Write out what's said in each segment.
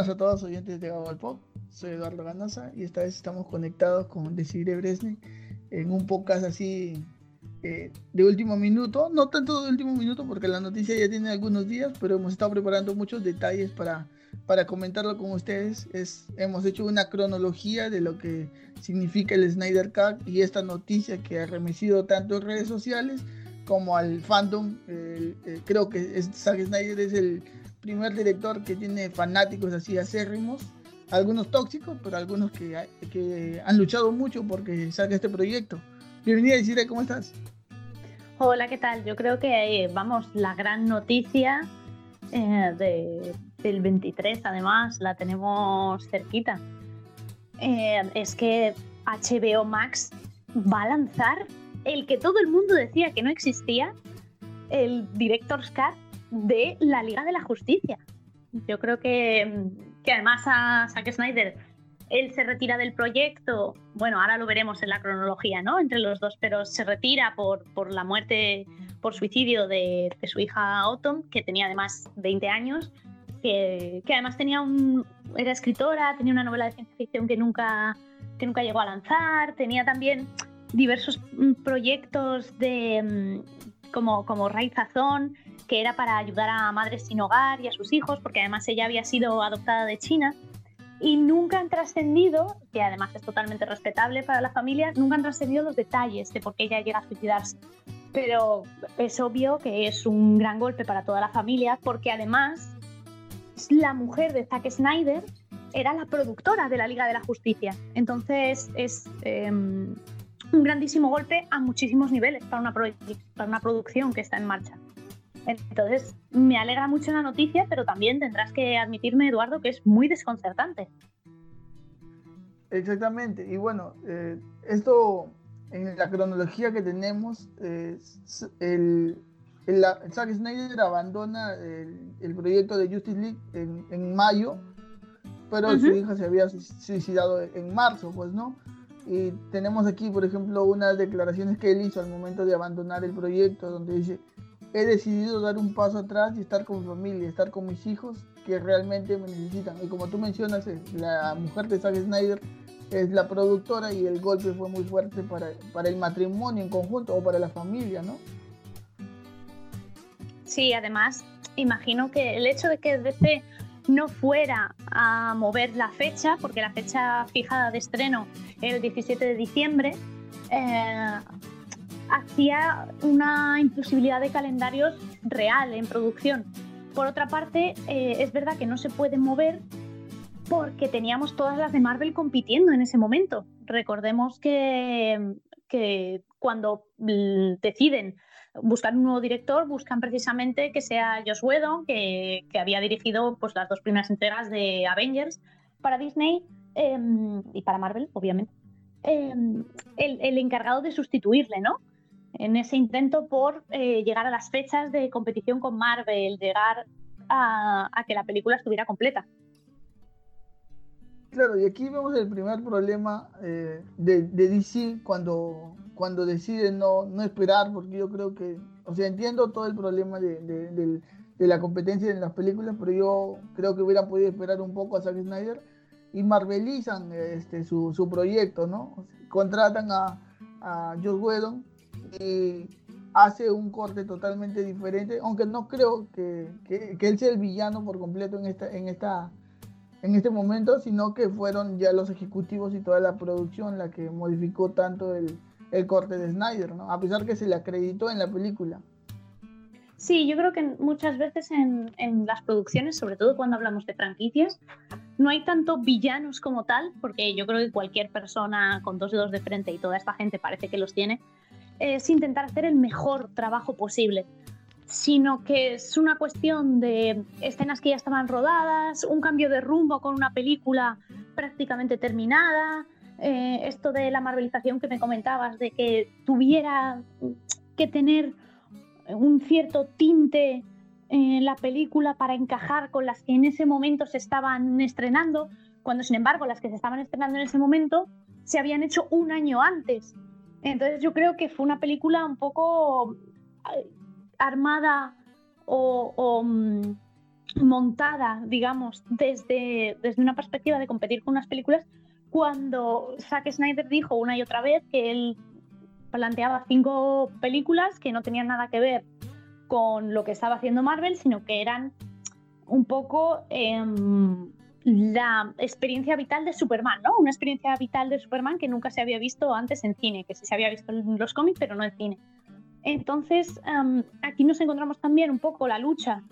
Buenas a todos oyentes de Gabo Pop. Soy Eduardo Ganosa y esta vez estamos conectados con Desiree Bresnik en un podcast así eh, de último minuto. No tanto de último minuto porque la noticia ya tiene algunos días, pero hemos estado preparando muchos detalles para, para comentarlo con ustedes. Es, hemos hecho una cronología de lo que significa el Snyder Cut y esta noticia que ha remecido tanto en redes sociales como al fandom. Creo que Zack Snyder es el primer director que tiene fanáticos así acérrimos, algunos tóxicos, pero algunos que, que han luchado mucho porque salga este proyecto. Bienvenida, Isidre, ¿cómo estás? Hola, ¿qué tal? Yo creo que, vamos, la gran noticia eh, de, del 23, además, la tenemos cerquita. Eh, es que HBO Max va a lanzar el que todo el mundo decía que no existía, el Director's Cut de la Liga de la Justicia. Yo creo que, que además a Zack Snyder, él se retira del proyecto, bueno, ahora lo veremos en la cronología, ¿no? Entre los dos, pero se retira por, por la muerte, por suicidio de, de, su hija Autumn, que tenía además 20 años, que, que, además tenía un, era escritora, tenía una novela de ciencia ficción que nunca, que nunca llegó a lanzar, tenía también diversos mm, proyectos de, mm, como, como que era para ayudar a madres sin hogar y a sus hijos, porque además ella había sido adoptada de China y nunca han trascendido, que además es totalmente respetable para la familia, nunca han trascendido los detalles de por qué ella llega a suicidarse. Pero es obvio que es un gran golpe para toda la familia, porque además la mujer de Zack Snyder era la productora de la Liga de la Justicia. Entonces es em, un grandísimo golpe a muchísimos niveles para una, para una producción que está en marcha. Entonces, me alegra mucho la noticia, pero también tendrás que admitirme, Eduardo, que es muy desconcertante. Exactamente. Y bueno, eh, esto en la cronología que tenemos, eh, el, el, Zack Snyder abandona el, proyecto de Justice League en, mayo, pero su hija se había suicidado en marzo, pues, ¿no? Y tenemos aquí, por ejemplo, unas declaraciones que él hizo al momento de abandonar el proyecto, donde dice, he decidido dar un paso atrás y estar con mi familia, estar con mis hijos que realmente me necesitan. Y como tú mencionas, eh, la mujer de Zack Snyder es la productora y el golpe fue muy fuerte para, para el matrimonio en conjunto o para la familia, ¿no? Sí, además, imagino que el hecho de que DC no fuera a mover la fecha, porque la fecha fijada de estreno era el 17 de diciembre, eh, hacía una imposibilidad de calendarios real en producción. Por otra parte, eh, es verdad que no se puede mover porque teníamos todas las de Marvel compitiendo en ese momento. Recordemos que, cuando deciden buscar un nuevo director, buscan precisamente que sea Josh Whedon, que, había dirigido pues, las dos primeras entregas de Avengers para Disney em, y para Marvel, obviamente. Em, el, encargado de sustituirle, ¿no? En ese intento por eh, llegar a las fechas de competición con Marvel, llegar a, que la película estuviera completa. Claro, y aquí vemos el primer problema eh, de, DC cuando, cuando decide no, no, esperar, porque yo creo que, o sea, entiendo todo el problema de, de, la competencia en las películas, pero yo creo que hubieran podido esperar un poco a Zack Snyder y marvelizan este, su, su proyecto, ¿no? Contratan a, a Josh Whedon y hace un corte totalmente diferente, aunque no creo que, que, él sea el villano por completo en esta, en esta en este momento, sino que fueron ya los ejecutivos y toda la producción la que modificó tanto el, el corte de Snyder, ¿no? A pesar que se le acreditó en la película. Sí, yo creo que muchas veces en, en, las producciones, sobre todo cuando hablamos de franquicias, no hay tanto villanos como tal, porque yo creo que cualquier persona con dos dedos de frente y toda esta gente parece que los tiene, es intentar hacer el mejor trabajo posible, sino que es una cuestión de escenas que ya estaban rodadas, un cambio de rumbo con una película prácticamente terminada, eh, esto de la marvelización que me comentabas, de que tuviera que tener un cierto tinte en la película para encajar con las que en ese momento se estaban estrenando, cuando sin embargo las que se estaban estrenando en ese momento se habían hecho un año antes. Entonces yo creo que fue una película un poco eh, armada o, mm, montada, digamos, desde, desde una perspectiva de competir con unas películas, cuando Zack Snyder dijo una y otra vez que él planteaba cinco películas que no tenían nada que ver con lo que estaba haciendo Marvel, sino que eran un poco em, la experiencia vital de Superman, ¿no? Una experiencia vital de Superman que nunca se había visto antes en cine, que sí se había visto en los cómics, pero no en cine. Entonces, aquí nos encontramos también un poco la lucha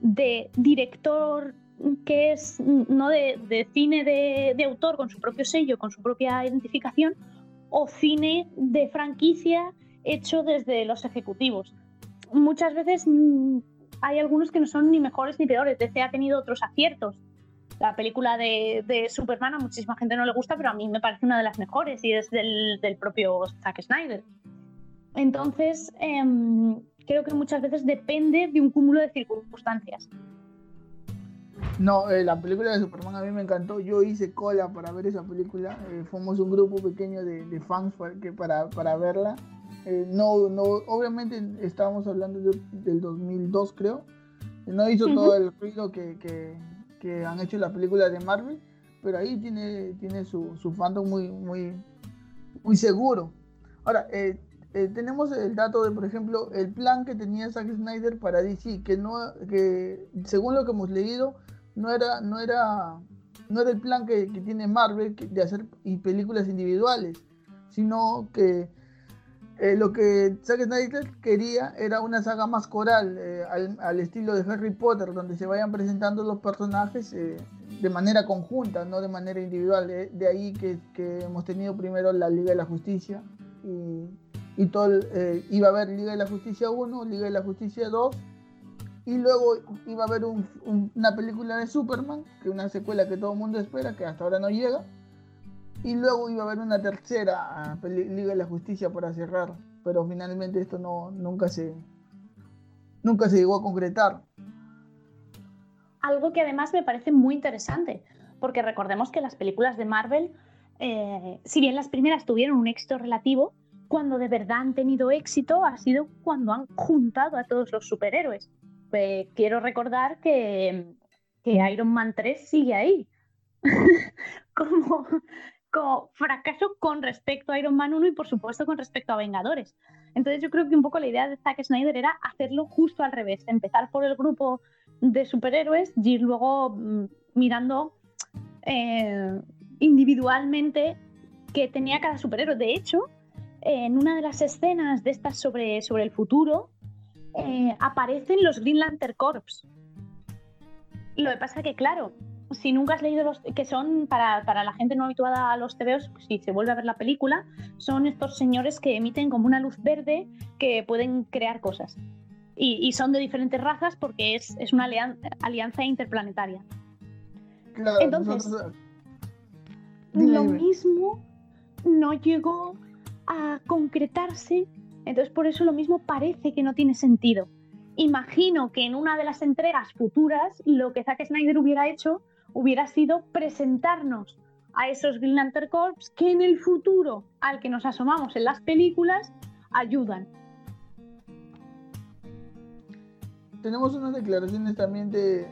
de director que es no de, cine de, de, autor con su propio sello, con su propia identificación, o cine de franquicia hecho desde los ejecutivos. Muchas veces mm, hay algunos que no son ni mejores ni peores. DC ha tenido otros aciertos. La película de, de, Superman a muchísima gente no le gusta, pero a mí me parece una de las mejores y es del, del propio Zack Snyder. Entonces, em, creo que muchas veces depende de un cúmulo de circunstancias. No, eh, la película de Superman a mí me encantó. Yo hice cola para ver esa película. Eh, fuimos un grupo pequeño de, fans para, que para, para verla. Eh, no, no, obviamente estábamos hablando del 2002, creo. No hizo todo el ruido que, que, que, han hecho las películas de Marvel, pero ahí tiene, tiene su, su fandom muy, muy, muy seguro. Ahora, tenemos el dato de, por ejemplo, el plan que tenía Zack Snyder para DC, que no, que según lo que hemos leído, no era, no era, no era el plan que, tiene Marvel de hacer películas individuales, sino que eh, lo que Zack Snyder quería era una saga más coral, eh, al, estilo de Harry Potter, donde se vayan presentando los personajes eh, de manera conjunta, no de manera individual. de ahí que, hemos tenido primero la Liga de la Justicia y, todo iba a haber Liga de la Justicia 1, Liga de la Justicia 2 y luego iba a haber una película de Superman, que es una secuela que todo el mundo espera, que hasta ahora no llega. Y luego iba a haber una tercera ah, Liga de la Justicia para cerrar. Pero finalmente esto no, nunca, se, nunca se llegó a concretar. Algo que además me parece muy interesante, porque recordemos que las películas de Marvel, eh, si bien las primeras tuvieron un éxito relativo, cuando de verdad han tenido éxito ha sido cuando han juntado a todos los superhéroes pues quiero recordar que, Iron Man 3 sigue ahí. como, fracaso con respecto a Iron Man 1 y por supuesto con respecto a Vengadores. Entonces yo creo que un poco la idea de Zack Snyder era hacerlo justo al revés, empezar por el grupo de superhéroes y luego mm, mirando eh, individualmente qué tenía cada superhéroe. De hecho, en una de las escenas de estas sobre, sobre el futuro, eh, aparecen los Green Lantern Corps. Lo que pasa que, claro, si nunca has leído los que son para, la gente no habituada a los TVOs, si se vuelve a ver la película, son estos señores que emiten como una luz verde que pueden crear cosas. Y, son de diferentes razas porque es, una alianza, interplanetaria. Entonces, lo mismo no llegó a concretarse entonces por eso lo mismo parece que no tiene sentido. Imagino que en una de las entregas futuras lo que Zack Snyder hubiera hecho hubiera sido presentarnos a esos Green Lantern Corps que en el futuro al que nos asomamos en las películas ayudan. Tenemos unas declaraciones también de...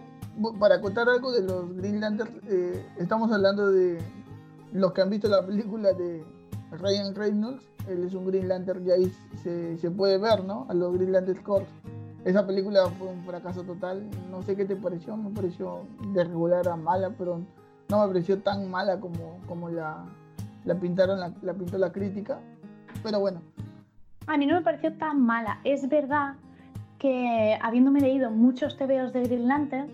Para contar algo de los Green Lantern, eh, estamos hablando de los que han visto la película de Ryan Reynolds él es un Green Lantern y ahí se, puede ver, ¿no? A los Green Lantern Corps. Esa película fue un fracaso total. No sé qué te pareció, me pareció de regular a mala, pero no me pareció tan mala como, como la, la pintaron, la, pintó la crítica. Pero bueno. A mí no me pareció tan mala. Es verdad que habiéndome leído muchos TVOs de Green Lantern,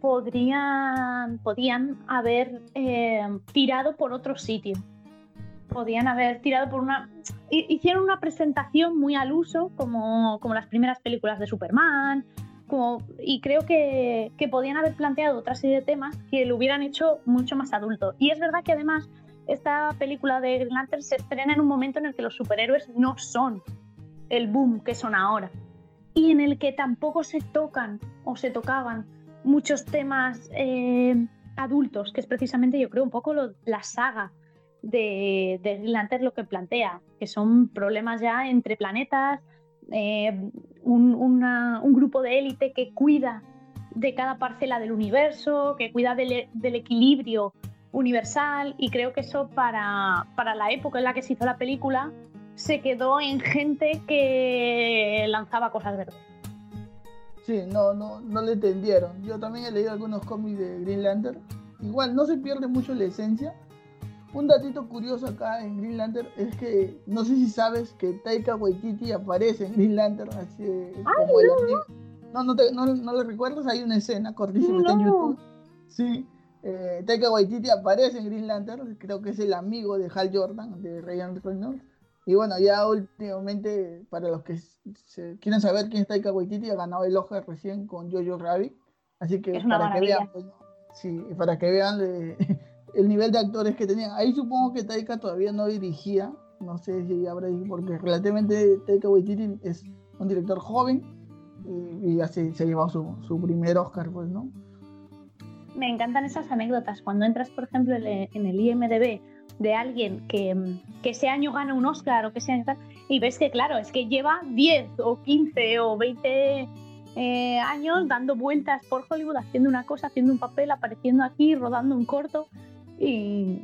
podrían, podían haber eh, tirado por otro sitio podían haber tirado por una... Hicieron una presentación muy al uso, como, como las primeras películas de Superman, como, y creo que, que, podían haber planteado otra serie de temas que lo hubieran hecho mucho más adulto. Y es verdad que además esta película de Green Lantern se estrena en un momento en el que los superhéroes no son el boom que son ahora y en el que tampoco se tocan o se tocaban muchos temas eh, adultos, que es precisamente yo creo un poco la saga de, de lo que plantea, que son problemas ya entre planetas, eh, un, grupo de élite que cuida de cada parcela del universo, que cuida del, del equilibrio universal y creo que eso para, para la época en la que se hizo la película se quedó en gente que lanzaba cosas verdes. Sí, no, no, no le entendieron. Yo también he leído algunos cómics de Green Lantern. Igual no se pierde mucho la esencia. Un datito curioso acá en Green Lantern es que no sé si sabes que Taika Waititi aparece en Green Lantern así como no. no, no, no, lo recuerdas, hay una escena cortísima está en YouTube. Sí, eh, Taika Waititi aparece en Green Lantern, creo que es el amigo de Hal Jordan, de Ryan Reynolds. Y bueno, ya últimamente, para los que se quieren saber quién es Taika Waititi, ha ganado el Oscar recién con Jojo Rabbit. Así que para que vean, pues, sí, para que vean el nivel de actores que tenían. Ahí supongo que Taika todavía no dirigía, no sé si habrá porque relativamente Taika Waititi es un director joven y, así se ha llevado su, su primer Oscar, pues, ¿no? Me encantan esas anécdotas. Cuando entras, por ejemplo, en el IMDB de alguien que, que ese año gana un Oscar o que sea y ves que claro, es que lleva 10 o 15 o 20 eh, años dando vueltas por Hollywood, haciendo una cosa, haciendo un papel, apareciendo aquí, rodando un corto y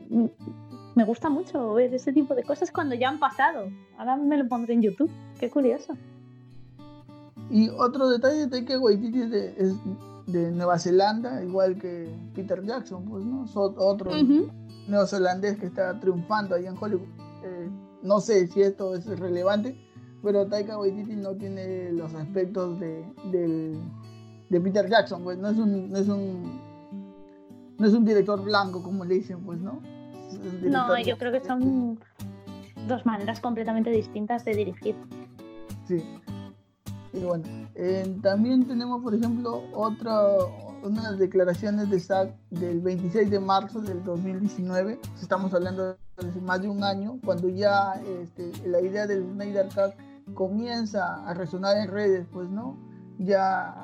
me gusta mucho ver ese tipo de cosas cuando ya han pasado. Ahora me lo pondré en YouTube, qué curioso. Y otro detalle de que Waititi es de, es de Nueva Zelanda, igual que Peter Jackson, pues, ¿no? otro neozelandés que está triunfando ahí en Hollywood. Eh, no sé si esto es relevante, pero Taika Waititi no tiene los aspectos de, de Peter Jackson, pues no es un, no es un no es un director blanco como le dicen, pues, ¿no? No, yo creo que son dos maneras completamente distintas de dirigir. Sí. Y bueno, eh, también tenemos, por ejemplo, otra, unas declaraciones de SAC del 26 de marzo del 2019. Estamos hablando de más de un año, cuando ya este, la idea del Snyder Cut comienza a resonar en redes, pues, ¿no? Ya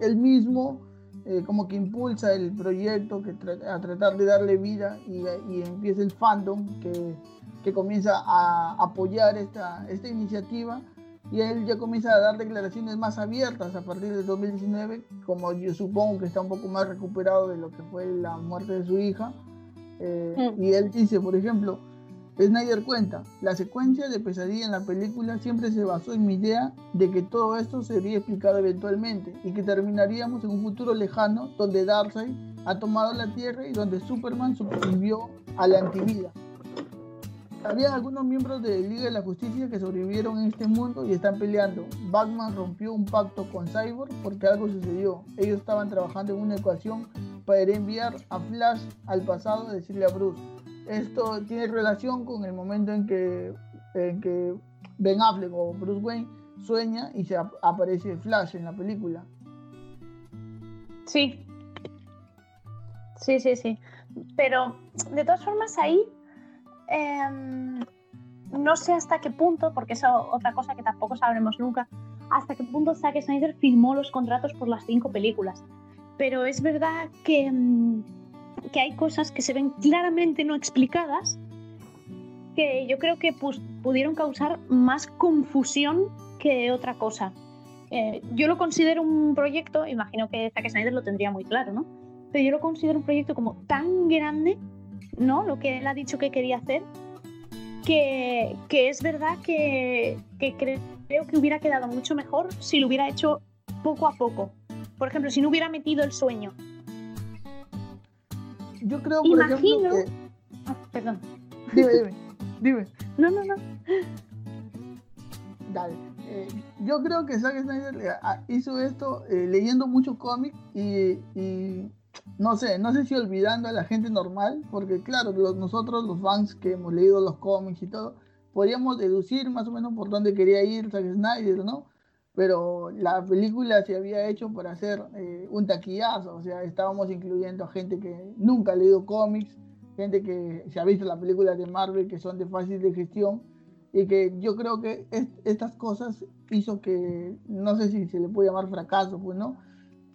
él mismo eh, como que impulsa el proyecto que a tratar de darle vida y, y empieza el fandom que, que comienza a apoyar esta, esta iniciativa y él ya comienza a dar declaraciones más abiertas a partir del 2019, como yo supongo que está un poco más recuperado de lo que fue la muerte de su hija. Eh, mm. Y él dice, por ejemplo, Snyder cuenta, la secuencia de pesadilla en la película siempre se basó en mi idea de que todo esto sería explicado eventualmente y que terminaríamos en un futuro lejano donde Darkseid ha tomado la Tierra y donde Superman sobrevivió a la antivida. Había algunos miembros de Liga de la Justicia que sobrevivieron en este mundo y están peleando. Batman rompió un pacto con Cyborg porque algo sucedió. Ellos estaban trabajando en una ecuación para enviar a Flash al pasado y decirle a Bruce. Esto tiene relación con el momento en que, en que Ben Affleck o Bruce Wayne sueña y se aparece Flash en la película. Sí. Sí, sí, sí. Pero de todas formas ahí Em, no sé hasta qué punto, porque es otra cosa que tampoco sabremos nunca, hasta qué punto Zack Snyder firmó los contratos por las cinco películas. Pero es verdad que, em, que hay cosas que se ven claramente no explicadas que yo creo que pudieron causar más confusión que otra cosa. Eh, yo lo considero un proyecto, imagino que Zack Snyder lo tendría muy claro, ¿no? Pero yo lo considero un proyecto como tan grande ¿no? Lo que él ha dicho que quería hacer, que, es verdad que, creo que hubiera quedado mucho mejor si lo hubiera hecho poco a poco. Por ejemplo, si no hubiera metido el sueño. Yo creo, por Imagino... ejemplo, ah, perdón. Dime, dime, dime. No, no, no. Dale. Eh, yo creo que Zack Snyder eh, hizo esto eh, leyendo mucho cómics y no sé, no sé si olvidando a la gente normal, porque claro, nosotros los fans que hemos leído los cómics y todo, podríamos deducir más o menos por dónde quería ir Zack Snyder, ¿no? Pero la película se había hecho para hacer eh, un taquillazo, o sea, estábamos incluyendo a gente que nunca ha leído cómics, gente que se ha visto las películas de Marvel que son de fácil de gestión y que yo creo que estas cosas hizo que, no sé si se le puede llamar fracaso, pues no,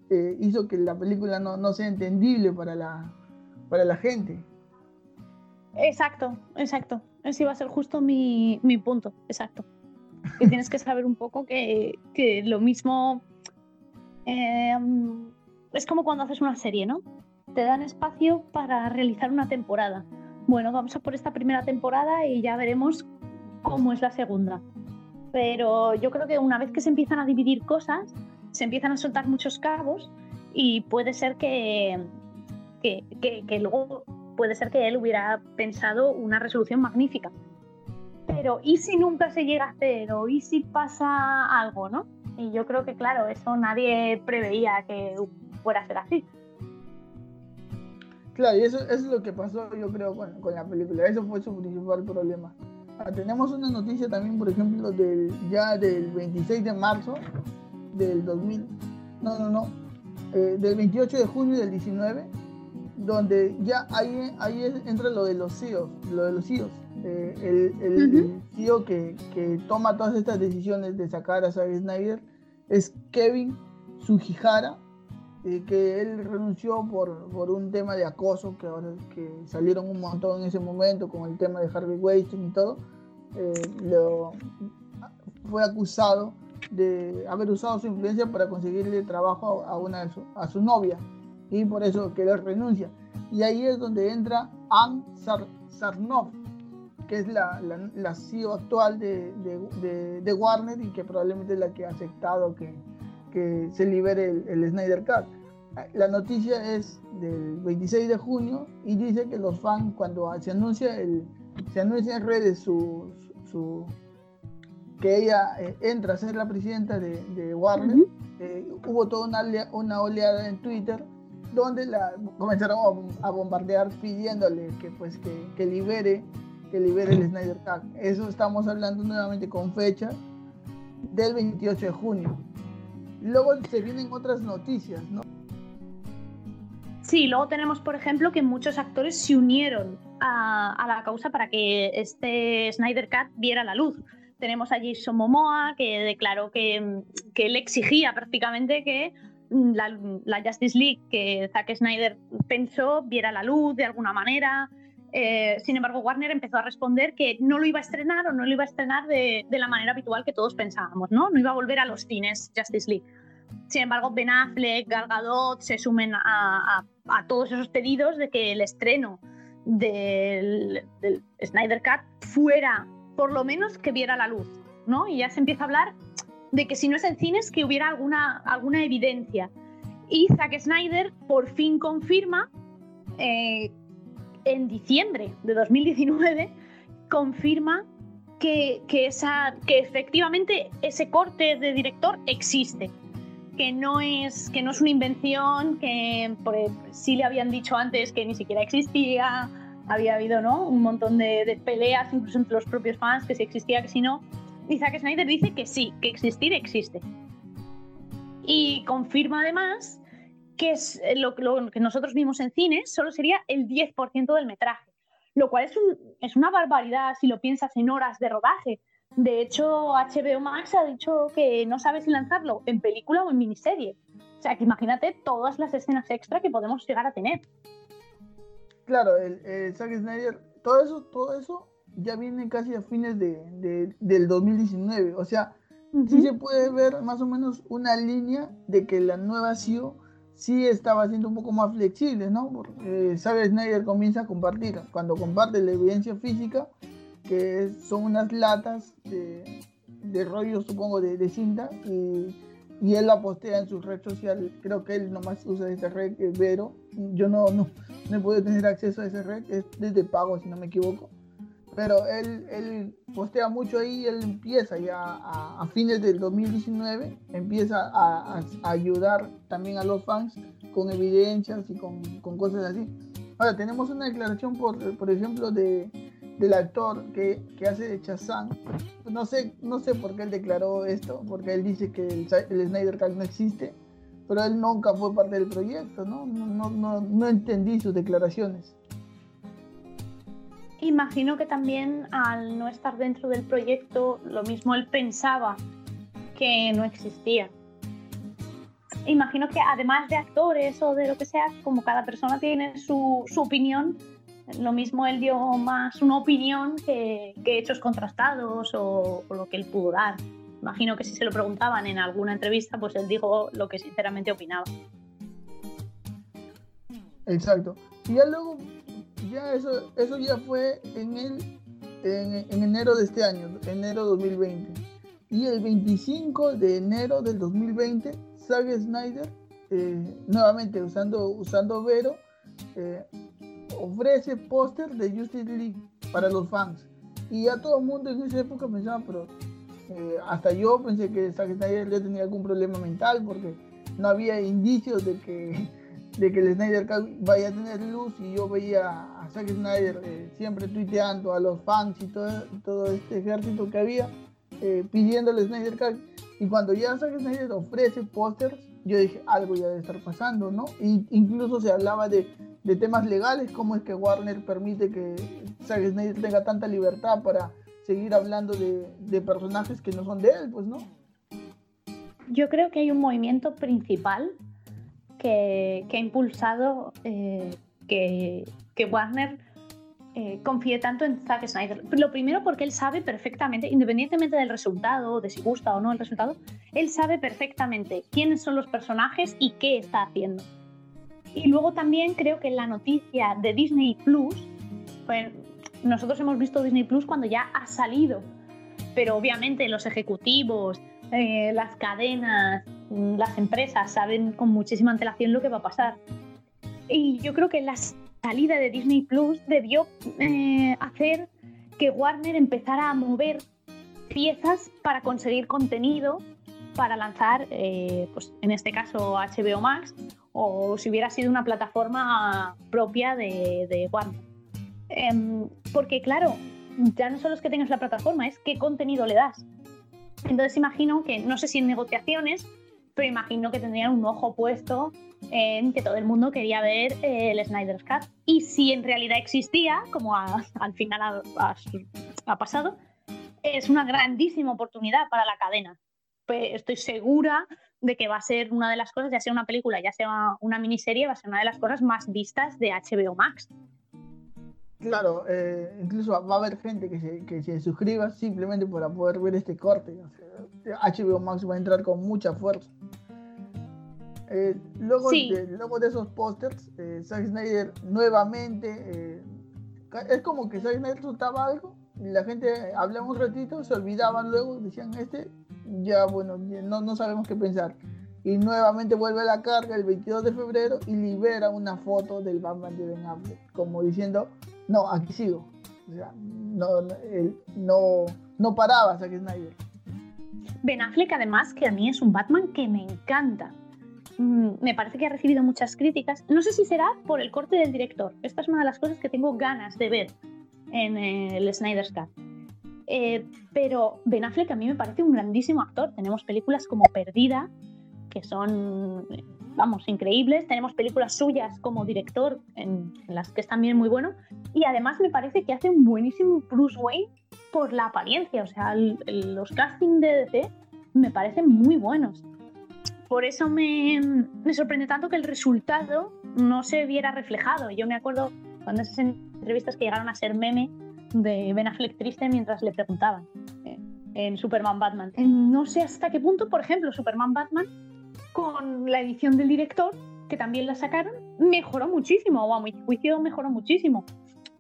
eh, hizo que la película no, sea entendible para la, para la gente. Exacto, exacto. Ese iba a ser justo mi, punto, exacto. Que tienes que saber un poco que, lo mismo, em, es como cuando haces una serie, ¿no? Te dan espacio para realizar una temporada. Bueno, vamos a por esta primera temporada y ya veremos cómo es la segunda. Pero yo creo que una vez que se empiezan a dividir cosas, se empiezan a soltar muchos cabos y puede ser que, que, que, luego puede ser que él hubiera pensado una resolución magnífica. Pero ¿y si nunca se llega a cero? ¿Y si pasa algo, no? Y yo creo que, claro, eso nadie preveía que fuera a ser así. Claro, y eso, es lo que pasó, yo creo, con, con la película. Eso fue su principal problema. Ah, tenemos una noticia también, por ejemplo, del ya del 26 de marzo del 2000. No, no, no. Eh, del 28 de junio del 19, donde ya ahí, ahí entra lo de los CEOs, lo de los CEOs. Eh, el, el, CEO que, que, toma todas estas decisiones de sacar a Zack Snyder es Kevin Sugihara, eh, que él renunció por, por, un tema de acoso, que ahora que salieron un montón en ese momento con el tema de Harvey Weinstein y todo, lo, fue acusado de haber usado su influencia para conseguirle trabajo a, una a su novia y por eso que él renuncia. Y ahí es donde entra Anne Sarnoff, que es la, la, CEO actual de, de, Warner y que probablemente es la que ha aceptado que, que se libere el, Snyder Cut. La noticia es del 26 de junio y dice que los fans cuando se anuncia el, se anuncia en redes su, su, que ella eh, entra a ser la presidenta de, Warner, eh, hubo toda una, una, oleada en Twitter donde la comenzaron a, bombardear pidiéndole que pues que, libere que libere el Snyder Cut. Eso estamos hablando nuevamente con fecha del 28 de junio. Luego se vienen otras noticias, ¿no? Sí, luego tenemos, por ejemplo, que muchos actores se unieron a, a la causa para que este Snyder Cut viera la luz tenemos a Jason Momoa, que declaró que, que él exigía prácticamente que la, la, Justice League que Zack Snyder pensó viera la luz de alguna manera. Eh, sin embargo, Warner empezó a responder que no lo iba a estrenar o no lo iba a estrenar de, de, la manera habitual que todos pensábamos, ¿no? No iba a volver a los cines Justice League. Sin embargo, Ben Affleck, Gal Gadot se sumen a, a, a todos esos pedidos de que el estreno del, del Snyder Cut fuera por lo menos que viera la luz, ¿no? Y ya se empieza a hablar de que si no es en cines, que hubiera alguna, alguna evidencia. Y Zack Snyder por fin confirma eh, en diciembre de 2019, confirma que, que, esa, que efectivamente ese corte de director existe, que no es, que no es una invención, que sí le habían dicho antes que ni siquiera existía, había habido ¿no? un montón de, peleas, incluso entre los propios fans, que si existía, que si no. Y Zack Snyder dice que sí, que existir existe. Y confirma además que es lo, que nosotros vimos en cine solo sería el 10% del metraje, lo cual es, es una barbaridad si lo piensas en horas de rodaje. De hecho, HBO Max ha dicho que no sabe si lanzarlo en película o en miniserie. O sea, que imagínate todas las escenas extra que podemos llegar a tener claro, el, Zack Snyder, todo eso, todo eso ya viene casi a fines de, del 2019. O sea, sí se puede ver más o menos una línea de que la nueva CEO sí estaba siendo un poco más flexible, ¿no? Porque eh, Snyder comienza a compartir, cuando comparte la evidencia física, que son unas latas de, de rollo, supongo, de, cinta, y él la postea en su red social. Creo que él nomás usa esa red, Vero. Yo no, no, no he podido tener acceso a esa red, es desde pago, si no me equivoco. Pero él, él postea mucho ahí él empieza ya a, fines del 2019, empieza a, ayudar también a los fans con evidencias y con, con cosas así. Ahora, tenemos una declaración, por, por ejemplo, de, del actor que, que hace de Chazán. No sé, no sé por qué él declaró esto, porque él dice que el, Snyder Cut no existe, pero él nunca fue parte del proyecto, ¿no? No, no, no, entendí sus declaraciones. Imagino que también al no estar dentro del proyecto, lo mismo él pensaba que no existía. Imagino que además de actores o de lo que sea, como cada persona tiene su, su opinión, lo mismo él dio más una opinión que, hechos contrastados o, lo que él pudo dar. Imagino que si se lo preguntaban en alguna entrevista, pues él dijo lo que sinceramente opinaba. Exacto. Y ya luego, ya eso, eso ya fue en el en, enero de este año, enero 2020. Y el 25 de enero del 2020, Zack Snyder, eh, nuevamente usando, usando Vero, eh, ofrece póster de Justice League para los fans. Y ya todo el mundo en esa época pensaba, pero eh, hasta yo pensé que Zack Snyder ya tenía algún problema mental porque no había indicios de que, de que el Snyder vaya a tener luz y yo veía a Zack Snyder eh, siempre tuiteando a los fans y todo, todo este ejército que había eh, pidiéndole Snyder Cut. Y cuando ya Zack Snyder ofrece pósters, yo dije, algo ya debe estar pasando, ¿no? Y incluso se hablaba de de temas legales, cómo es que Warner permite que Zack Snyder tenga tanta libertad para seguir hablando de, personajes que no son de él, pues no. Yo creo que hay un movimiento principal que, ha impulsado eh, que, Warner eh, confíe tanto en Zack Snyder. Lo primero porque él sabe perfectamente, independientemente del resultado, de si gusta o no el resultado, él sabe perfectamente quiénes son los personajes y qué está haciendo. Y luego también creo que la noticia de Disney Plus, pues nosotros hemos visto Disney Plus cuando ya ha salido, pero obviamente los ejecutivos, eh, las cadenas, las empresas saben con muchísima antelación lo que va a pasar. Y yo creo que la salida de Disney Plus debió eh, hacer que Warner empezara a mover piezas para conseguir contenido para lanzar, eh, pues en este caso HBO Max, o si hubiera sido una plataforma propia de, Warner. Em, porque claro, ya no solo es que tengas la plataforma, es qué contenido le das. Entonces imagino que, no sé si en negociaciones, pero imagino que tendrían un ojo puesto en que todo el mundo quería ver eh, el Snyder's Cut. Y si en realidad existía, como al final ha pasado, es una grandísima oportunidad para la cadena estoy segura de que va a ser una de las cosas, ya sea una película, ya sea una miniserie, va a ser una de las cosas más vistas de HBO Max. Claro, eh, incluso va a haber gente que se, que se suscriba simplemente para poder ver este corte. HBO Max va a entrar con mucha fuerza. Eh, luego, de, luego de esos pósters, eh, Zack Snyder nuevamente, es como que Zack Snyder soltaba algo, y la gente hablaba un ratito, se olvidaban luego, decían, este ya bueno, no, no sabemos qué pensar. Y nuevamente vuelve a la carga el 22 de febrero y libera una foto del Batman de Ben Affleck, como diciendo, no, aquí sigo. O sea, no, no, no paraba Zack Snyder. Ben Affleck además que a mí es un Batman que me encanta. Mm, me parece que ha recibido muchas críticas. No sé si será por el corte del director. Esta es una de las cosas que tengo ganas de ver en el Snyder's Cut eh, pero Ben Affleck a mí me parece un grandísimo actor. Tenemos películas como Perdida, que son, vamos, increíbles. Tenemos películas suyas como director, en, las que es también muy bueno. Y además me parece que hace un buenísimo Bruce Wayne por la apariencia. O sea, los castings de DC me parecen muy buenos. Por eso me, me sorprende tanto que el resultado no se viera reflejado. Yo me acuerdo cuando esas entrevistas que llegaron a ser meme de Ben Affleck triste mientras le preguntaban eh, en Superman Batman. No sé hasta qué punto, por ejemplo, Superman Batman, con la edición del director, que también la sacaron, mejoró muchísimo, o a mi juicio mejoró muchísimo.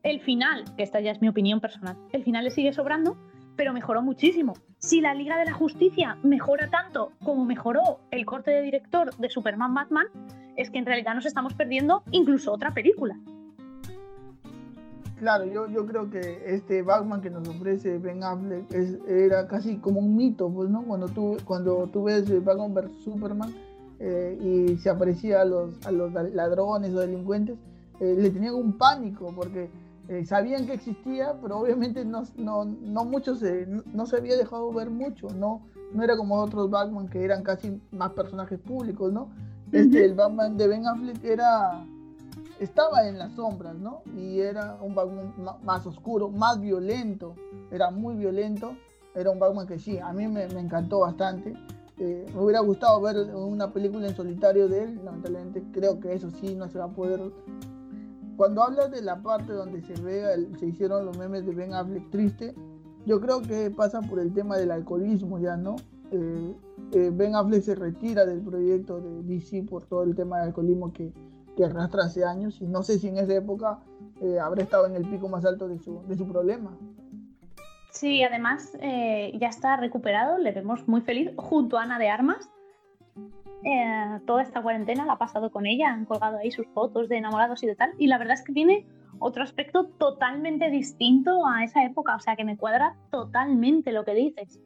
El final, que esta ya es mi opinión personal, el final le sigue sobrando, pero mejoró muchísimo. Si la Liga de la Justicia mejora tanto como mejoró el corte de director de Superman Batman, es que en realidad nos estamos perdiendo incluso otra película. Claro, yo, yo creo que este Batman que nos ofrece Ben Affleck es, era casi como un mito, pues, ¿no? Cuando tú, cuando tú ves Batman vs Superman eh, y se aparecía a los, a los ladrones o delincuentes, eh, le tenían un pánico porque eh, sabían que existía, pero obviamente no, no, no mucho se, no, se había dejado ver mucho, ¿no? No era como otros Batman que eran casi más personajes públicos, ¿no? Este, el Batman de Ben Affleck era estaba en las sombras, ¿no? Y era un Batman más oscuro, más violento, era muy violento, era un Batman que sí, a mí me, encantó bastante. Eh, me hubiera gustado ver una película en solitario de él, lamentablemente creo que eso sí no se va a poder. Cuando hablas de la parte donde se ve, se hicieron los memes de Ben Affleck triste, yo creo que pasa por el tema del alcoholismo ya, ¿no? Eh, eh, ben Affleck se retira del proyecto de DC por todo el tema del alcoholismo que, que arrastra hace años y no sé si en esa época eh, habrá estado en el pico más alto de su, de su problema. Sí, además eh, ya está recuperado, le vemos muy feliz junto a Ana de Armas. Eh, toda esta cuarentena la ha pasado con ella, han colgado ahí sus fotos de enamorados y de tal. Y la verdad es que tiene otro aspecto totalmente distinto a esa época, o sea que me cuadra totalmente lo que dices.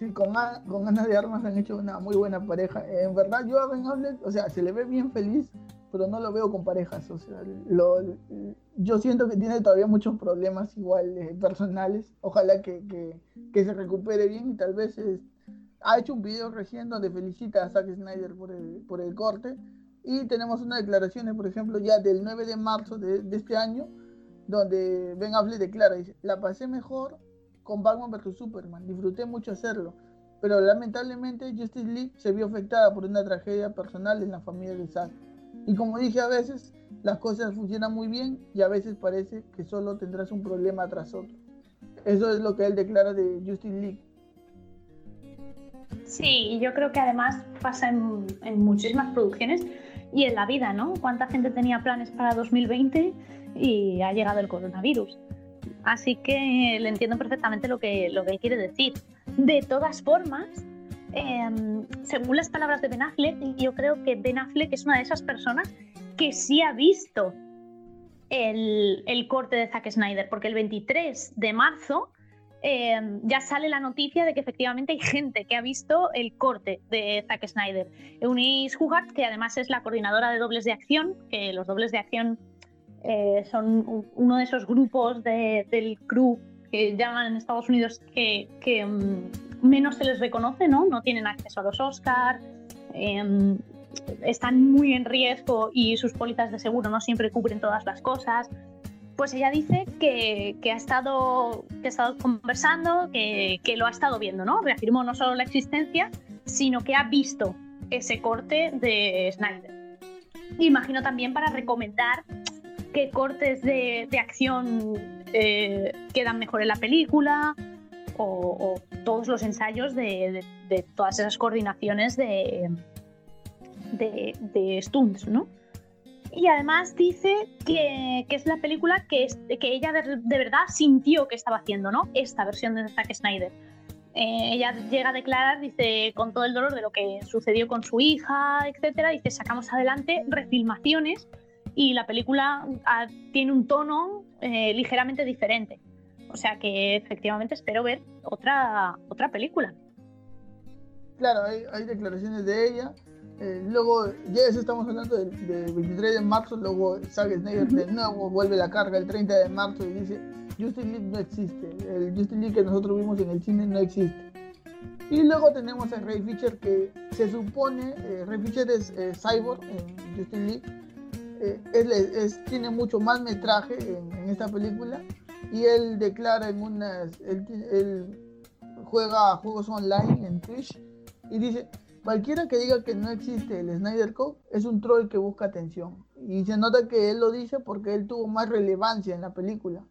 Sí, con, con Ana de Armas han hecho una muy buena pareja. En verdad, yo a Ben Affleck, o sea, se le ve bien feliz, pero no lo veo con parejas. O sea, yo siento que tiene todavía muchos problemas igual eh, personales. Ojalá que, que, se recupere bien y tal vez ha hecho un video recién donde felicita a Zack Snyder por el, por el corte. Y tenemos unas declaraciones, por ejemplo, ya del 9 de marzo de, de este año, donde Ben Affleck declara, dice, la pasé mejor con Batman vs. Superman. Disfruté mucho hacerlo, pero lamentablemente Justice League se vio afectada por una tragedia personal en la familia de Zack. Y como dije, a veces las cosas funcionan muy bien y a veces parece que solo tendrás un problema tras otro. Eso es lo que él declara de Justice League. Sí, yo creo que además pasa en, en muchísimas producciones y en la vida, ¿no? ¿Cuánta gente tenía planes para 2020 y ha llegado el coronavirus? Así que le entiendo perfectamente lo que, lo que él quiere decir. De todas formas, em, según las palabras de Ben Affleck, yo creo que Ben Affleck es una de esas personas que sí ha visto el, corte de Zack Snyder, porque el 23 de marzo em, ya sale la noticia de que efectivamente hay gente que ha visto el corte de Zack Snyder. Eunice Hughart, que además es la coordinadora de dobles de acción, que los dobles de acción eh, son uno de esos grupos del crew que llaman en Estados Unidos que, mm, menos se les reconoce, ¿no? No tienen acceso a los Oscars, em, están muy en riesgo y sus pólizas de seguro no siempre cubren todas las cosas. Pues ella dice que, ha, estado, que ha estado conversando, que, que lo ha estado viendo, ¿no? Reafirmó no solo la existencia, sino que ha visto ese corte de Snyder. Imagino también para recomendar qué cortes de, acción eh, quedan mejor en la película o, todos los ensayos de, todas esas coordinaciones de, de, stunts, ¿no? Y además dice que, es la película que, que ella de, verdad sintió que estaba haciendo, ¿no? Esta versión de Zack Snyder. Eh, ella llega a declarar, dice, con todo el dolor de lo que sucedió con su hija, etcétera, dice, sacamos adelante refilmaciones y la película ah, tiene un tono eh, ligeramente diferente. O sea que efectivamente espero ver otra, otra película. Claro, hay, declaraciones de ella. Eh, luego, ya estamos hablando del 23 de marzo, luego Zack Snyder de nuevo vuelve la carga el 30 de marzo y dice, Justice League no existe, el Justice League que nosotros vimos en el cine no existe. Y luego tenemos a Ray Fisher que se supone, eh, Ray Fisher es Cyborg en Justice League, él, tiene mucho más metraje en, esta película y él declara en unas, él, juega juegos online en Twitch y dice, cualquiera que diga que no existe el Snyder Code es un troll que busca atención. Y se nota que él lo dice porque él tuvo más relevancia en la película.